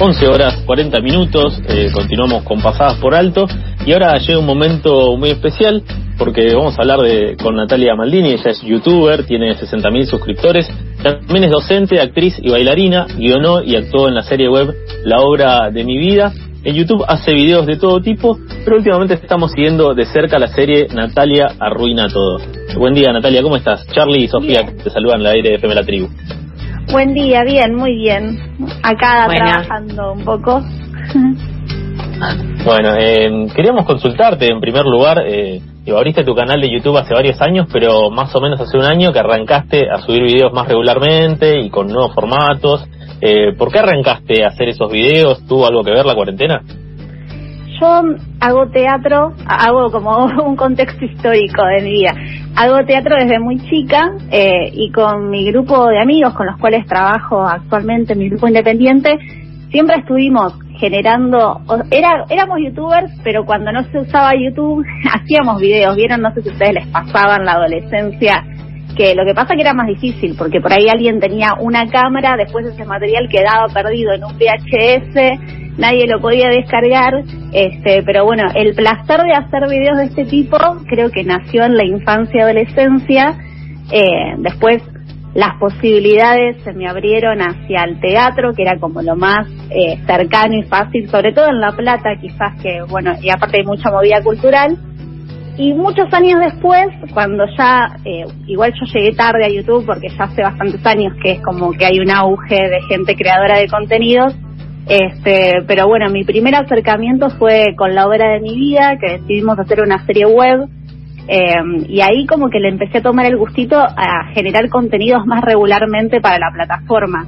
11 horas 40 minutos, eh, continuamos con pasadas por alto. Y ahora llega un momento muy especial porque vamos a hablar de, con Natalia Maldini, ella es youtuber, tiene 60.000 suscriptores, también es docente, actriz y bailarina, guionó y actuó en la serie web La obra de mi vida. En YouTube hace videos de todo tipo, pero últimamente estamos siguiendo de cerca la serie Natalia Arruina Todo. Buen día Natalia, ¿cómo estás? Charlie y Sofía te saludan en la aire de FM La Tribu. Buen día, bien, muy bien. Acá trabajando un poco. bueno, eh, queríamos consultarte en primer lugar. Eh, abriste tu canal de YouTube hace varios años, pero más o menos hace un año que arrancaste a subir videos más regularmente y con nuevos formatos. Eh, ¿Por qué arrancaste a hacer esos videos? ¿Tuvo algo que ver la cuarentena? Yo hago teatro, hago como un contexto histórico de mi vida. Hago teatro desde muy chica eh, y con mi grupo de amigos con los cuales trabajo actualmente, mi grupo independiente, siempre estuvimos generando, era, éramos youtubers, pero cuando no se usaba YouTube hacíamos videos, vieron, no sé si a ustedes les pasaba en la adolescencia, que lo que pasa que era más difícil, porque por ahí alguien tenía una cámara, después ese material quedaba perdido en un VHS, nadie lo podía descargar, este, pero bueno, el placer de hacer videos de este tipo creo que nació en la infancia y adolescencia, eh, después las posibilidades se me abrieron hacia el teatro, que era como lo más eh, cercano y fácil, sobre todo en La Plata, quizás que, bueno, y aparte hay mucha movida cultural. Y muchos años después, cuando ya, eh, igual yo llegué tarde a YouTube, porque ya hace bastantes años que es como que hay un auge de gente creadora de contenidos, este, pero bueno, mi primer acercamiento fue con la obra de mi vida, que decidimos hacer una serie web, eh, y ahí como que le empecé a tomar el gustito a generar contenidos más regularmente para la plataforma.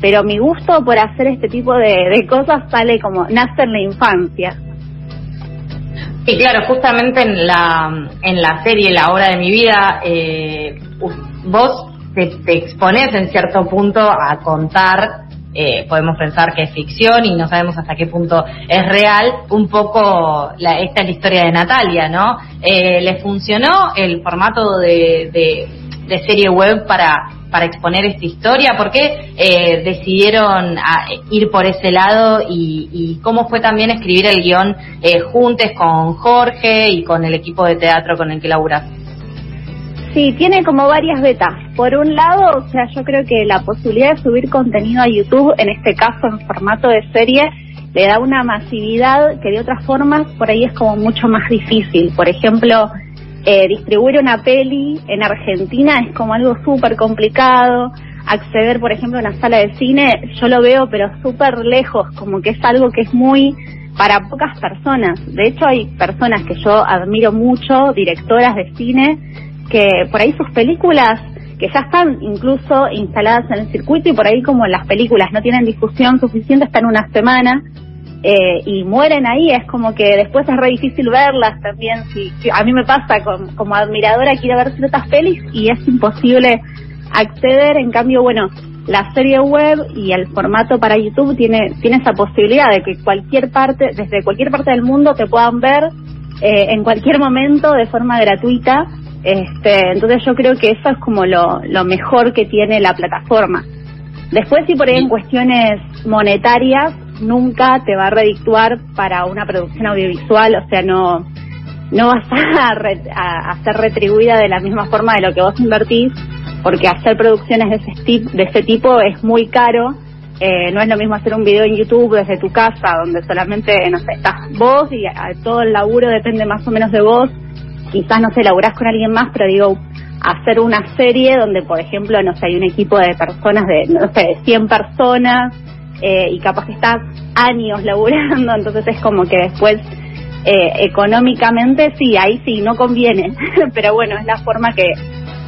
Pero mi gusto por hacer este tipo de, cosas sale como, nace en la infancia. Sí, claro, justamente en la, en la serie La obra de mi vida, eh, vos te, te expones en cierto punto a contar eh, podemos pensar que es ficción y no sabemos hasta qué punto es real, un poco la, esta es la historia de Natalia, ¿no? Eh, ¿Le funcionó el formato de, de, serie web para, para exponer esta historia? ¿Por qué eh, decidieron ir por ese lado y, y, cómo fue también escribir el guion juntes con Jorge y con el equipo de teatro con el que laburas? Sí, tiene como varias betas. Por un lado, o sea, yo creo que la posibilidad de subir contenido a YouTube, en este caso en formato de serie, le da una masividad que de otras formas por ahí es como mucho más difícil. Por ejemplo, eh, distribuir una peli en Argentina es como algo súper complicado. Acceder, por ejemplo, a una sala de cine, yo lo veo, pero súper lejos, como que es algo que es muy para pocas personas. De hecho, hay personas que yo admiro mucho, directoras de cine, que por ahí sus películas que ya están incluso instaladas en el circuito y por ahí como las películas no tienen difusión suficiente están una semana eh, y mueren ahí es como que después es re difícil verlas también si, a mí me pasa como admiradora quiero ver ciertas pelis y es imposible acceder en cambio bueno la serie web y el formato para YouTube tiene tiene esa posibilidad de que cualquier parte desde cualquier parte del mundo te puedan ver eh, en cualquier momento de forma gratuita este, entonces yo creo que eso es como lo, lo mejor que tiene la plataforma. Después si por ahí en cuestiones monetarias nunca te va a redictuar para una producción audiovisual, o sea, no, no vas a, a, ser retribuida de la misma forma de lo que vos invertís, porque hacer producciones de ese, de ese tipo es muy caro. Eh, no es lo mismo hacer un video en YouTube desde tu casa, donde solamente, no sé, estás vos y todo el laburo depende más o menos de vos quizás no sé, laburás con alguien más, pero digo, hacer una serie donde, por ejemplo, no sé, hay un equipo de personas de, no sé, de 100 personas eh, y capaz que estás años laburando, entonces es como que después eh, económicamente sí, ahí sí, no conviene, pero bueno, es la forma que,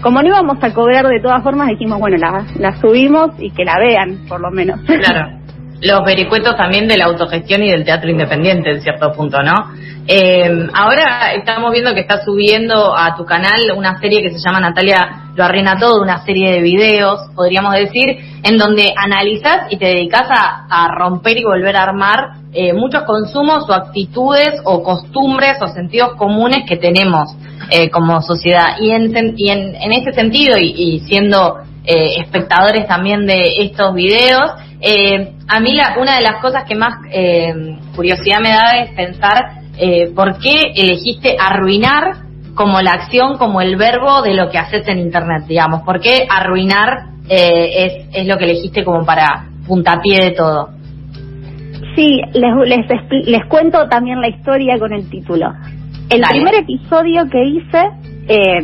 como no íbamos a cobrar de todas formas, dijimos, bueno, la, la subimos y que la vean, por lo menos. Claro. Los vericuetos también de la autogestión y del teatro independiente, en cierto punto, ¿no? Eh, ahora estamos viendo que estás subiendo a tu canal una serie que se llama Natalia lo arruina todo, una serie de videos, podríamos decir, en donde analizas y te dedicas a, romper y volver a armar eh, muchos consumos o actitudes o costumbres o sentidos comunes que tenemos eh, como sociedad. Y en, y en, ese sentido, y, siendo eh, espectadores también de estos videos. Eh, a mí la, una de las cosas que más eh, curiosidad me da es pensar por qué elegiste arruinar como la acción, como el verbo de lo que haces en Internet, digamos. ¿Por qué arruinar es, es lo que elegiste como para puntapié de todo? Sí, les, les, les cuento también la historia con el título. El primer episodio que hice, eh,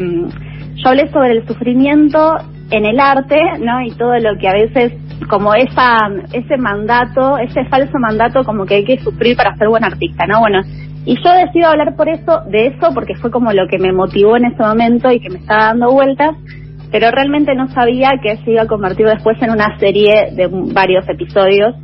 yo hablé sobre el sufrimiento en el arte, ¿no? Y todo lo que a veces, como esa, ese mandato, ese falso mandato como que hay que sufrir para ser buen artista, ¿no? Bueno, y yo decido hablar por eso, de eso, porque fue como lo que me motivó en ese momento y que me estaba dando vueltas, pero realmente no sabía que se iba a convertir después en una serie de varios episodios.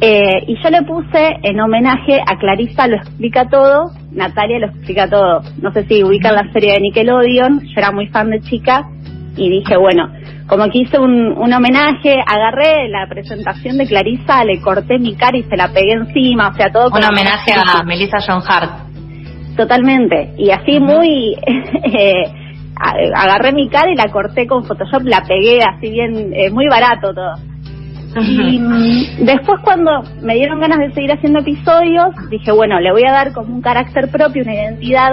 Eh, y yo le puse en homenaje a Clarisa lo explica todo, Natalia lo explica todo. No sé si ubican la serie de Nickelodeon, yo era muy fan de chica y dije, bueno, como que hice un, un homenaje, agarré la presentación de Clarisa, le corté mi cara y se la pegué encima, o sea, todo Un homenaje a Melissa John Hart. Totalmente, y así muy... Eh, agarré mi cara y la corté con Photoshop, la pegué así bien, eh, muy barato todo. Y mm, después cuando me dieron ganas de seguir haciendo episodios, dije, bueno, le voy a dar como un carácter propio, una identidad.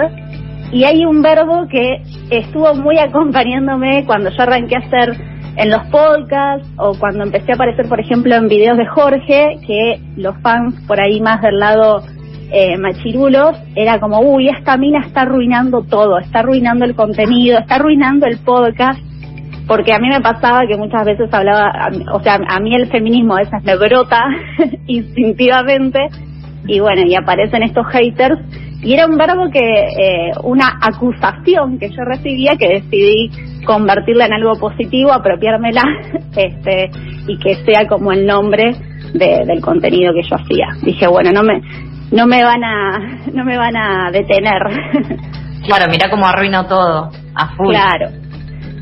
Y hay un verbo que estuvo muy acompañándome cuando yo arranqué a hacer en los podcasts o cuando empecé a aparecer, por ejemplo, en videos de Jorge, que los fans por ahí más del lado eh, machirulos, era como, uy, esta mina está arruinando todo, está arruinando el contenido, está arruinando el podcast porque a mí me pasaba que muchas veces hablaba, o sea, a mí el feminismo a veces me brota instintivamente. Y bueno, y aparecen estos haters y era un verbo que, eh, una acusación que yo recibía que decidí convertirla en algo positivo, apropiármela este, y que sea como el nombre del contenido que yo hacía. Dije, bueno, no me, no me van a, no me van a detener. Claro, mira cómo arruinó todo, a full. Claro.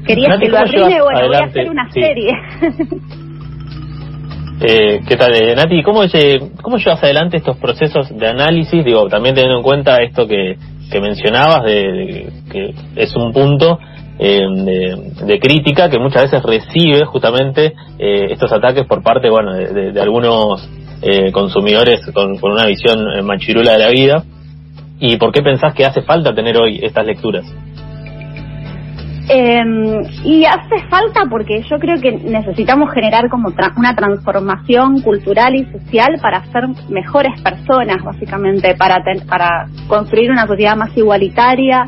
Quería que lo arruine, bueno, voy a hacer una serie. Eh, ¿Qué tal, eh, Nati? ¿cómo, ¿Cómo llevas adelante estos procesos de análisis? Digo, también teniendo en cuenta esto que, que mencionabas, de, que es un punto eh, de, crítica que muchas veces recibe justamente eh, estos ataques por parte, bueno, de, algunos eh, consumidores con, con, una visión machirula de la vida. ¿Y por qué pensás que hace falta tener hoy estas lecturas? Eh, y hace falta porque yo creo que necesitamos generar como una transformación cultural y social para ser mejores personas, básicamente, para, para construir una sociedad más igualitaria,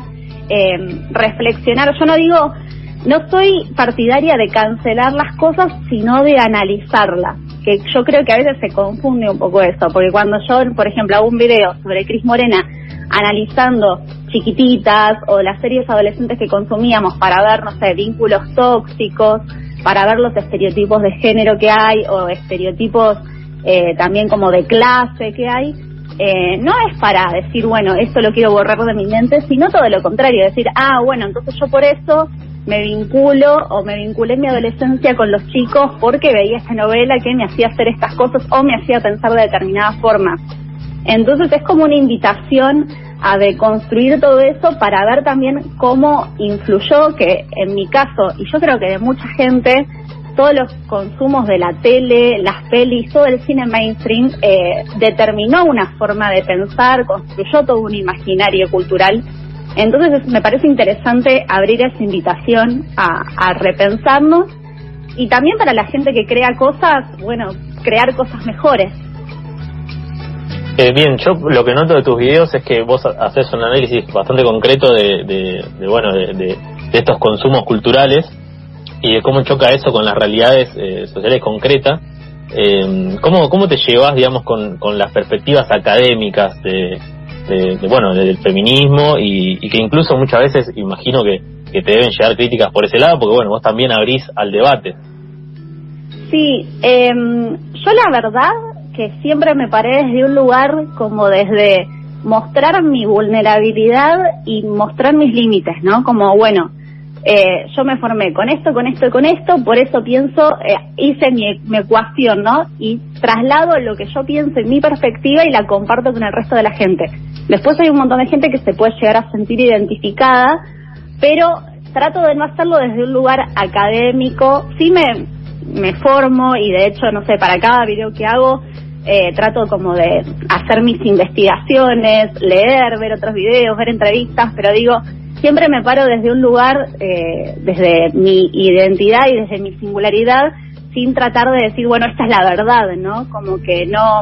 eh, reflexionar. Yo no digo, no soy partidaria de cancelar las cosas, sino de analizarlas. Que yo creo que a veces se confunde un poco eso, porque cuando yo, por ejemplo, hago un video sobre Cris Morena analizando chiquititas o las series adolescentes que consumíamos para ver, no sé, vínculos tóxicos, para ver los estereotipos de género que hay o estereotipos eh, también como de clase que hay, eh, no es para decir, bueno, esto lo quiero borrar de mi mente, sino todo lo contrario, decir, ah, bueno, entonces yo por eso me vinculo o me vinculé en mi adolescencia con los chicos porque veía esta novela que me hacía hacer estas cosas o me hacía pensar de determinada forma. Entonces es como una invitación a deconstruir todo eso para ver también cómo influyó, que en mi caso, y yo creo que de mucha gente, todos los consumos de la tele, las pelis, todo el cine mainstream eh, determinó una forma de pensar, construyó todo un imaginario cultural. Entonces me parece interesante abrir esa invitación a, repensarnos y también para la gente que crea cosas, bueno, crear cosas mejores. Eh, bien, yo lo que noto de tus videos es que vos haces un análisis bastante concreto de, de, bueno, de, estos consumos culturales y de cómo choca eso con las realidades eh, sociales concretas. Eh, ¿cómo, ¿Cómo te llevas, digamos, con, con las perspectivas académicas de, bueno, del feminismo y, y, que incluso muchas veces imagino que, que te deben llegar críticas por ese lado, porque bueno, vos también abrís al debate. Sí, eh, yo la verdad que siempre me paré desde un lugar como desde mostrar mi vulnerabilidad y mostrar mis límites, ¿no? Como, bueno, eh, yo me formé con esto, con esto y con esto, por eso pienso, eh, hice mi, mi, ecuación, ¿no? Y traslado lo que yo pienso en mi perspectiva y la comparto con el resto de la gente. Después hay un montón de gente que se puede llegar a sentir identificada, pero trato de no hacerlo desde un lugar académico. Sí me, me formo y de hecho, no sé, para cada video que hago eh, trato como de hacer mis investigaciones, leer, ver otros videos, ver entrevistas, pero digo, siempre me paro desde un lugar, eh, desde mi identidad y desde mi singularidad, sin tratar de decir, bueno, esta es la verdad, ¿no? Como que no,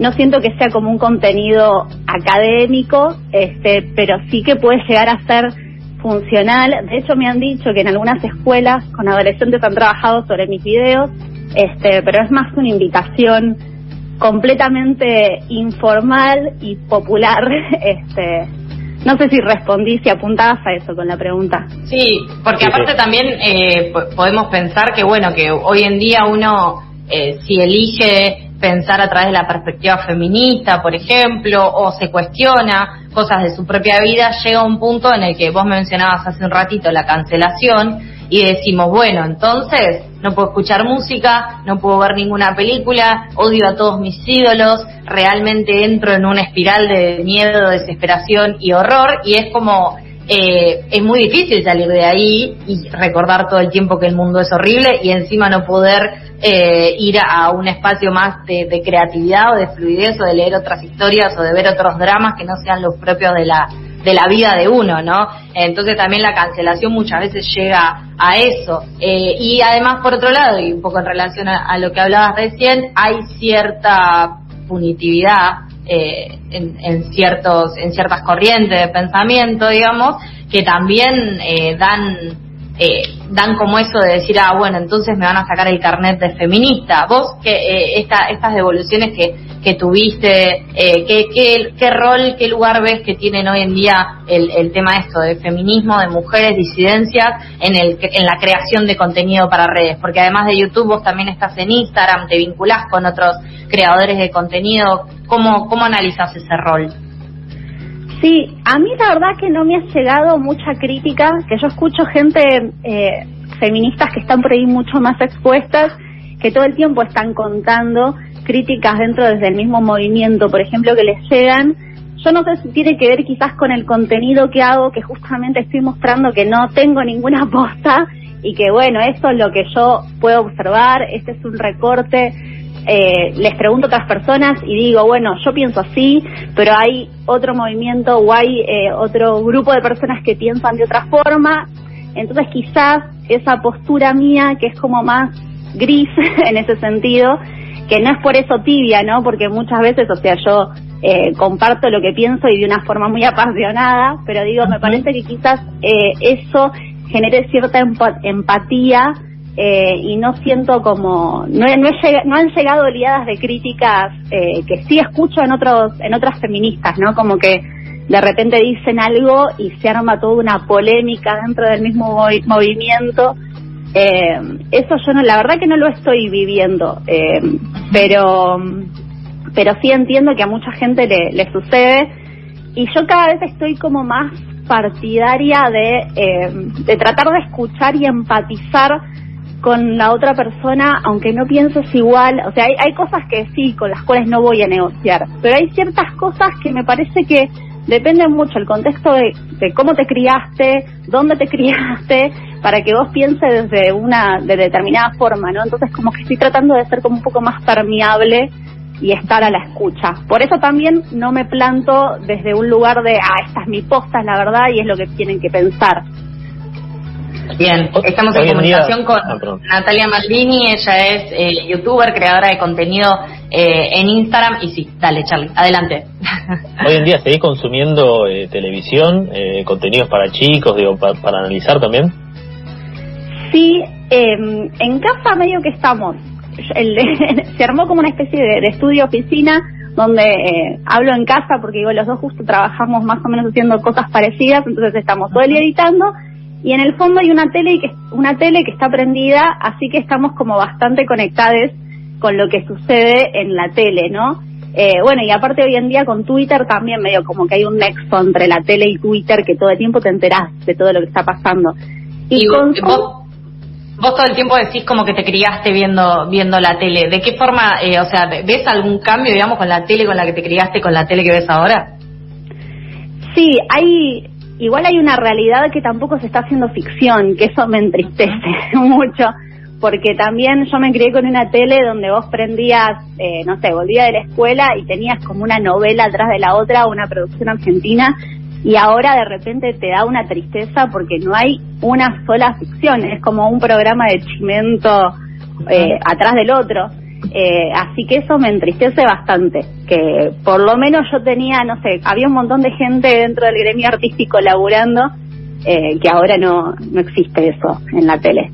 no siento que sea como un contenido académico, este, pero sí que puede llegar a ser funcional. De hecho, me han dicho que en algunas escuelas con adolescentes han trabajado sobre mis videos, este, pero es más una invitación completamente informal y popular. Este, no sé si respondí, si apuntabas a eso con la pregunta. Sí, porque aparte también eh, podemos pensar que, bueno, que hoy en día uno, eh, si elige pensar a través de la perspectiva feminista, por ejemplo, o se cuestiona cosas de su propia vida, llega un punto en el que vos mencionabas hace un ratito la cancelación y decimos, bueno, entonces no puedo escuchar música, no puedo ver ninguna película, odio a todos mis ídolos, realmente entro en una espiral de miedo, desesperación y horror y es como eh, es muy difícil salir de ahí y recordar todo el tiempo que el mundo es horrible y encima no poder eh, ir a un espacio más de, de, creatividad o de fluidez o de leer otras historias o de ver otros dramas que no sean los propios de la de la vida de uno, ¿no? Entonces también la cancelación muchas veces llega a eso. Eh, y además, por otro lado, y un poco en relación a, lo que hablabas recién, hay cierta punitividad eh, en, ciertos en ciertas corrientes de pensamiento digamos que también eh, dan eh, dan como eso de decir ah bueno entonces me van a sacar el carnet de feminista vos que eh, esta, estas devoluciones que que tuviste, eh, ¿qué, qué, rol, qué lugar ves que tienen hoy en día el, el tema esto de feminismo, de mujeres, disidencias en, el, en la creación de contenido para redes? Porque además de YouTube vos también estás en Instagram, te vinculás con otros creadores de contenido. ¿Cómo, cómo analizas ese rol? Sí, a mí la verdad que no me ha llegado mucha crítica, que yo escucho gente eh, feministas que están por ahí mucho más expuestas, que todo el tiempo están contando críticas dentro desde el mismo movimiento, por ejemplo, que les llegan, yo no sé si tiene que ver quizás con el contenido que hago, que justamente estoy mostrando que no tengo ninguna posta y que bueno, eso es lo que yo puedo observar, este es un recorte. Eh, les pregunto a otras personas y digo, bueno, yo pienso así, pero hay otro movimiento o hay eh, otro grupo de personas que piensan de otra forma. Entonces quizás esa postura mía, que es como más gris en ese sentido, que no es por eso tibia, ¿no? Porque muchas veces, o sea, yo eh, comparto lo que pienso y de una forma muy apasionada, pero digo, me parece que quizás eh, eso genere cierta empatía eh, y no siento como no, no, han llegado oleadas de críticas eh, que sí escucho en otros en otras feministas, ¿no? Como que de repente dicen algo y se arma toda una polémica dentro del mismo movimiento eh, eso yo no, la verdad que no lo estoy viviendo, eh, pero, pero sí entiendo que a mucha gente le, le sucede y yo cada vez estoy como más partidaria de, eh, de tratar de escuchar y empatizar con la otra persona, aunque no pienses igual, o sea, hay, hay cosas que sí, con las cuales no voy a negociar, pero hay ciertas cosas que me parece que depende mucho el contexto de, cómo te criaste, dónde te criaste, para que vos pienses desde una de determinada forma, ¿no? Entonces como que estoy tratando de ser como un poco más permeable y estar a la escucha. Por eso también no me planto desde un lugar de, ah, esta es mi posta, es la verdad y es lo que tienen que pensar. Bien, estamos en comunicación con ah, Natalia Maldini, ella es eh, youtuber, creadora de contenido eh, en Instagram y sí, dale Charlie, adelante. Hoy en día seguís consumiendo eh, televisión, contenidos para chicos, digo, para, analizar también. Sí, em, en casa medio que estamos. se armó como una especie de, estudio oficina donde hablo en casa porque digo los dos justo trabajamos más o menos haciendo cosas parecidas, entonces estamos todo el día editando y en el fondo hay una tele que una tele que está prendida, así que estamos como bastante conectados con lo que sucede en la tele, ¿no? Eh, bueno, y aparte hoy en día con Twitter también medio como que hay un nexo entre la tele y Twitter que todo el tiempo te enterás de todo lo que está pasando. Y, con vos, vos, todo el tiempo decís como que te criaste viendo viendo la tele. ¿De qué forma, eh, o sea, ves algún cambio, digamos, con la tele con la que te criaste con la tele que ves ahora? Sí, hay igual hay una realidad que tampoco se está haciendo ficción, que eso me entristece mucho, porque también yo me crié con una tele donde vos prendías, eh, no sé, volvía de la escuela y tenías como una novela atrás de la otra, una producción argentina, y ahora de repente te da una tristeza porque no hay una sola ficción, es como un programa de chimento eh, atrás del otro. Eh, así que eso me entristece bastante, que por lo menos yo tenía, no sé, había un montón de gente dentro del gremio artístico laburando, eh, que ahora no, no existe eso en la tele.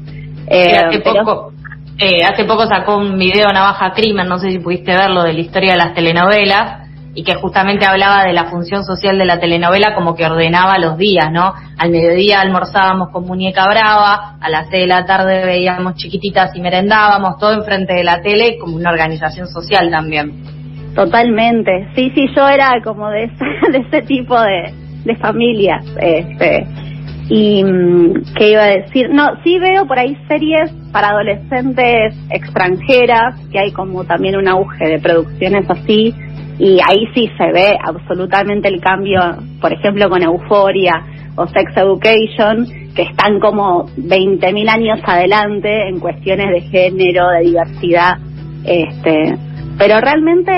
Eh, hace, poco, eh, hace poco sacó un video Navaja Crimen, no sé si pudiste verlo, de la historia de las telenovelas, y que justamente hablaba de la función social de la telenovela como que ordenaba los días, ¿no? Al mediodía almorzábamos con muñeca brava, a las seis de la tarde veíamos chiquititas y merendábamos, todo enfrente de la tele como una organización social también. Totalmente, sí, sí, yo era como de ese, de ese tipo de, de familias, este, y mm, qué iba a decir, no, sí veo por ahí series para adolescentes extranjeras, que hay como también un auge de producciones así, y ahí sí se ve absolutamente el cambio, por ejemplo, con Euforia o Sex Education, que están como 20.000 años adelante en cuestiones de género, de diversidad. Este, pero realmente,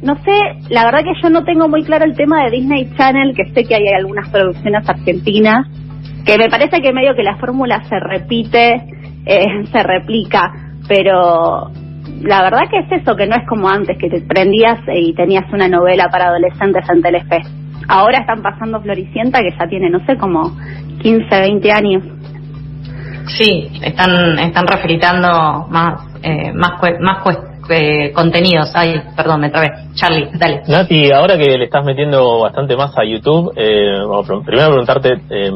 no sé, la verdad que yo no tengo muy claro el tema de Disney Channel, que sé que hay algunas producciones argentinas, que me parece que medio que la fórmula se repite, eh, se replica, pero la verdad que es eso, que no es como antes, que te prendías y tenías una novela para adolescentes en Telefe. Ahora están pasando Floricienta, que ya tiene, no sé, como 15, 20 años. Sí, están están refritando más eh, más más eh, contenidos. Ay, perdón, me trabé. Charlie, dale. Nati, ahora que le estás metiendo bastante más a YouTube, eh, primero preguntarte eh,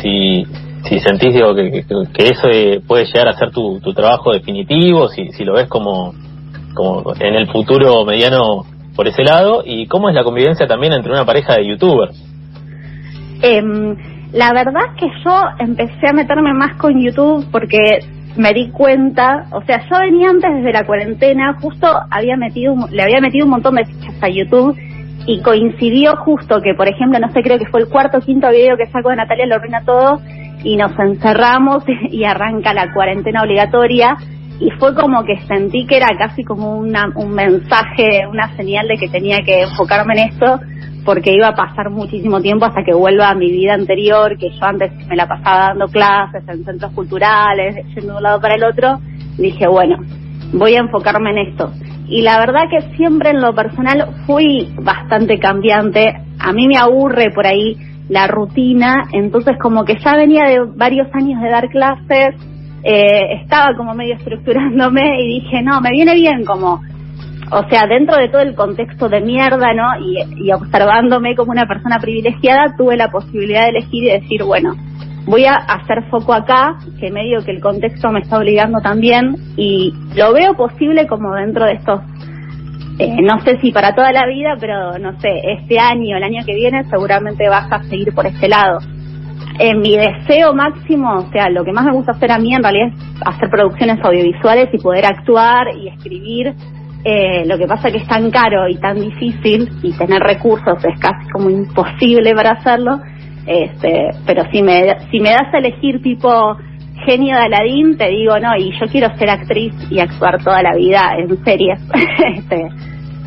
si si sentís digo, que, eso eh, puede llegar a ser tu, trabajo definitivo, si, si lo ves como, como en el futuro mediano por ese lado, y cómo es la convivencia también entre una pareja de youtubers. Eh, la verdad es que yo empecé a meterme más con YouTube porque me di cuenta, o sea, yo venía antes desde la cuarentena, justo había metido, le había metido un montón de fichas a YouTube y coincidió justo que, por ejemplo, no sé, creo que fue el cuarto o quinto video que sacó de Natalia lo arruina todo y nos encerramos y arranca la cuarentena obligatoria. Y fue como que sentí que era casi como una, un mensaje, una señal de que tenía que enfocarme en esto porque iba a pasar muchísimo tiempo hasta que vuelva a mi vida anterior, que yo antes me la pasaba dando clases en centros culturales, yendo de un lado para el otro, dije, bueno, voy a enfocarme en esto. Y la verdad que siempre en lo personal fui bastante cambiante, a mí me aburre por ahí la rutina, entonces como que ya venía de varios años de dar clases, eh, estaba como medio estructurándome y dije, no, me viene bien como, o sea, dentro de todo el contexto de mierda, ¿no? Y, y observándome como una persona privilegiada, tuve la posibilidad de elegir y decir, bueno, voy a hacer foco acá, que medio que el contexto me está obligando también, y lo veo posible como dentro de estos eh, no sé si para toda la vida, pero no sé, este año, el año que viene, seguramente vas a seguir por este lado. En mi deseo máximo, o sea, lo que más me gusta hacer a mí en realidad es hacer producciones audiovisuales y poder actuar y escribir. Eh, lo que pasa que es tan caro y tan difícil y tener recursos es casi como imposible para hacerlo. Este, pero si me, si me das a elegir tipo genio de Aladín, te digo, no, y yo quiero ser actriz y actuar toda la vida en series. este,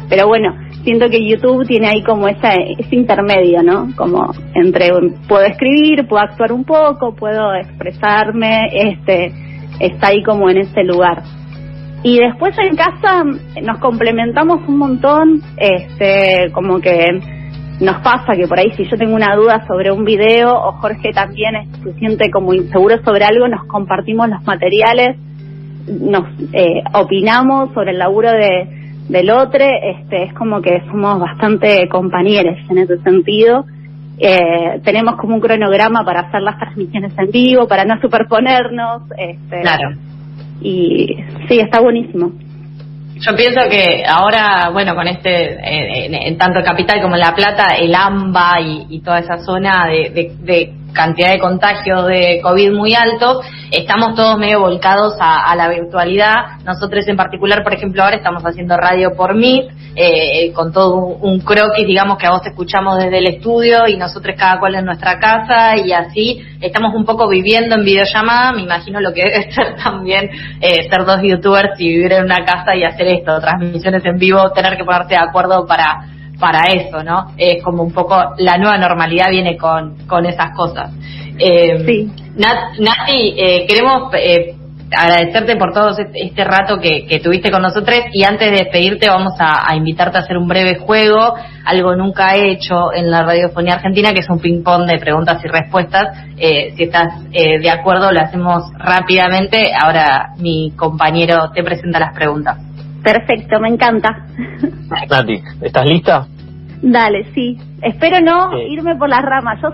pero bueno, siento que YouTube tiene ahí como esa, ese intermedio, ¿no? Como entre puedo escribir, puedo actuar un poco, puedo expresarme, este, está ahí como en ese lugar. Y después en casa nos complementamos un montón, este, como que nos pasa que por ahí si yo tengo una duda sobre un video o Jorge también se siente como inseguro sobre algo, nos compartimos los materiales, nos eh, opinamos sobre el laburo de, del otro, este, es como que somos bastante compañeros en ese sentido. Eh, tenemos como un cronograma para hacer las transmisiones en vivo, para no superponernos. Este, claro. Y sí, está buenísimo. Yo pienso que ahora, bueno, con este, en, tanto el Capital como La Plata, el AMBA y, toda esa zona de, cantidad de contagios de COVID muy altos, estamos todos medio volcados a, la virtualidad. Nosotros en particular, por ejemplo, ahora estamos haciendo radio por Meet, eh, con todo un, croquis, digamos, que a vos escuchamos desde el estudio y nosotros cada cual en nuestra casa y así estamos un poco viviendo en videollamada. Me imagino lo que debe ser también eh, ser dos youtubers y vivir en una casa y hacer esto, transmisiones en vivo, tener que ponerte de acuerdo para para eso, ¿no? Es como un poco la nueva normalidad viene con, con esas cosas. Eh, sí. Nati, eh, queremos eh, agradecerte por todo este, este rato que, tuviste con nosotros y antes de despedirte vamos a, invitarte a hacer un breve juego, algo nunca hecho en la radiofonía argentina, que es un ping-pong de preguntas y respuestas. si estás de acuerdo, lo hacemos rápidamente. Ahora mi compañero te presenta las preguntas. Perfecto, me encanta. Nati, ¿estás lista? Dale, sí. Espero no irme por las ramas. Yo,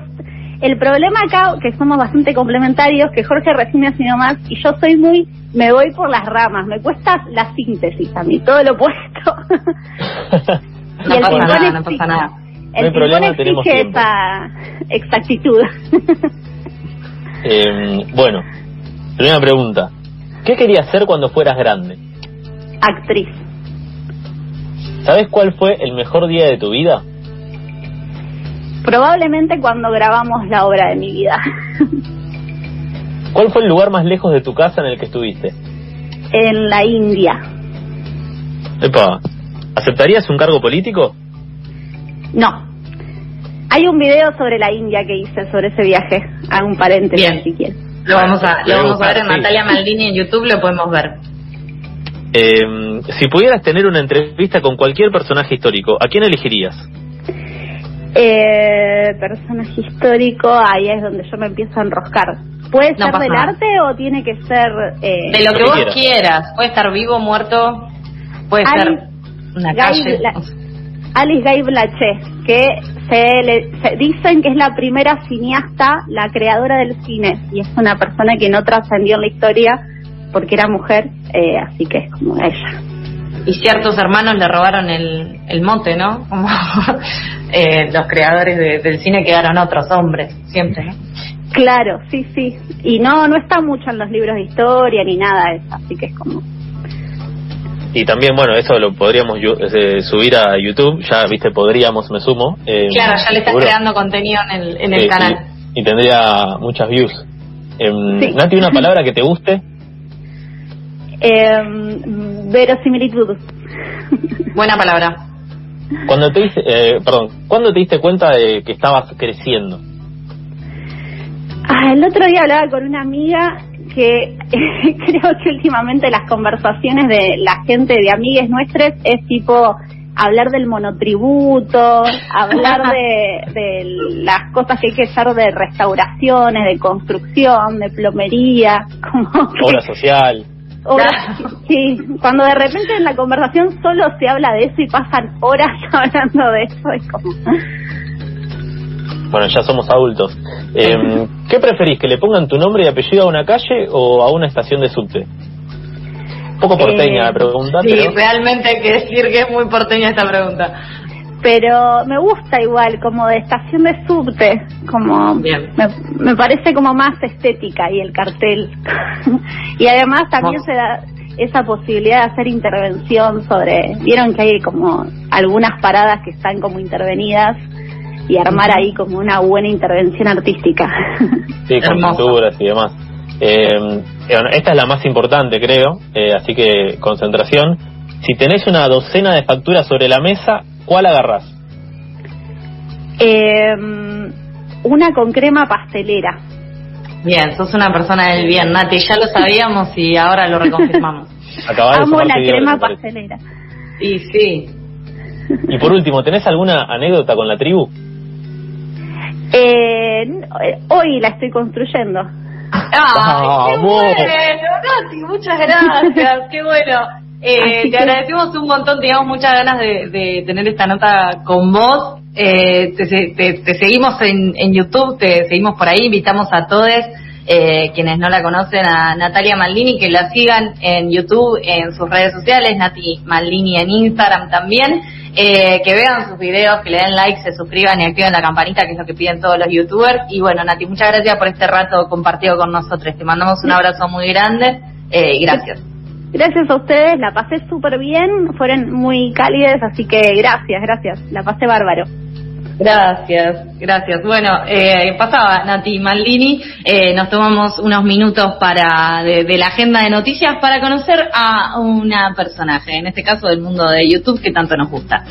el problema acá, que somos bastante complementarios, que Jorge recién me ha más, y yo soy muy, me voy por las ramas. Me cuesta la síntesis a mí, todo lo opuesto. no, pasa nada, no pasa nada, El no problema, tenemos esa exactitud. eh, bueno, primera pregunta. ¿Qué querías hacer cuando fueras grande? Actriz. ¿Sabes cuál fue el mejor día de tu vida? Probablemente cuando grabamos la obra de mi vida. ¿Cuál fue el lugar más lejos de tu casa en el que estuviste? En la India. Epa, ¿aceptarías un cargo político? No. Hay un video sobre la India que hice sobre ese viaje. Hago un paréntesis si quieres. Lo vamos a, lo vamos a ver en Natalia Maldini en YouTube, lo podemos ver. Eh, si pudieras tener una entrevista con cualquier personaje histórico, ¿a quién elegirías? Eh, personaje histórico, ahí es donde yo me empiezo a enroscar. ¿Puede ser del arte o tiene que ser...? Eh, de lo que, vos quieras. Puede estar vivo, muerto, puede ser una calle. Alice Guy Blaché, que se, le, dicen que es la primera cineasta, la creadora del cine, y es una persona que no trascendió en la historia porque era mujer, eh, así que es como ella. Y ciertos hermanos le robaron el, el mote, ¿no? Como eh, los creadores del cine quedaron otros hombres, siempre, ¿no? Claro, sí, sí. Y no, no está mucho en los libros de historia ni nada de eso, así que es como... Y también, bueno, eso lo podríamos eh, subir a YouTube, ya, viste, podríamos, me sumo. claro, ya le estás creando contenido en el, en el canal. Y, tendría muchas views. Eh, Nati, una palabra que te guste. Eh, verosimilitud. Buena palabra. Cuando te dice, eh, perdón, ¿cuándo te diste cuenta de que estabas creciendo? Ah, el otro día hablaba con una amiga que creo que últimamente las conversaciones de la gente de amigues nuestras es tipo hablar del monotributo, hablar de, de, las cosas que hay que hacer de restauraciones, de construcción, de plomería, como obra social sí, cuando de repente en la conversación solo se habla de eso y pasan horas hablando de eso, es como... Bueno, ya somos adultos. Eh, ¿Qué preferís, que le pongan tu nombre y apellido a una calle o a una estación de subte? Un poco porteña la eh, pregunta. Sí, realmente hay que decir que es muy porteña esta pregunta pero me gusta igual, como de estación de subte, como Me, parece como más estética y el cartel. y además también se da esa posibilidad de hacer intervención sobre, vieron que hay como algunas paradas que están como intervenidas y armar ahí como una buena intervención artística. sí, con pinturas y demás. Eh, esta es la más importante, creo, eh, así que concentración. Si tenés una docena de facturas sobre la mesa, ¿Cuál agarras? Eh, una con crema pastelera. Bien, sos una persona del bien, Nati. Ya lo sabíamos y ahora lo reconfirmamos. Amo la crema pastelera. Y sí. Y por último, ¿tenés alguna anécdota con la tribu? Eh, hoy la estoy construyendo. ¡Ay, qué bueno! Nati, muchas gracias, qué bueno. Eh, te agradecemos un montón, teníamos muchas ganas de, tener esta nota con vos. Eh, te, seguimos en, en, YouTube, te seguimos por ahí, invitamos a todos eh, quienes no la conocen a Natalia Maldini que la sigan en YouTube, en sus redes sociales, Nati Maldini en Instagram también. eh, que vean sus videos, que le den like, se suscriban y activen la campanita, que es lo que piden todos los youtubers. Y bueno, Nati, muchas gracias por este rato compartido con nosotros. Te mandamos un abrazo muy grande eh, y gracias. Gracias a ustedes, la pasé súper bien, fueron muy cálidas, así que gracias, gracias, la pasé bárbaro. Gracias, gracias. Bueno, eh, pasaba Nati Maldini, eh, nos tomamos unos minutos para de, de, la agenda de noticias para conocer a una personaje, en este caso del mundo de YouTube que tanto nos gusta.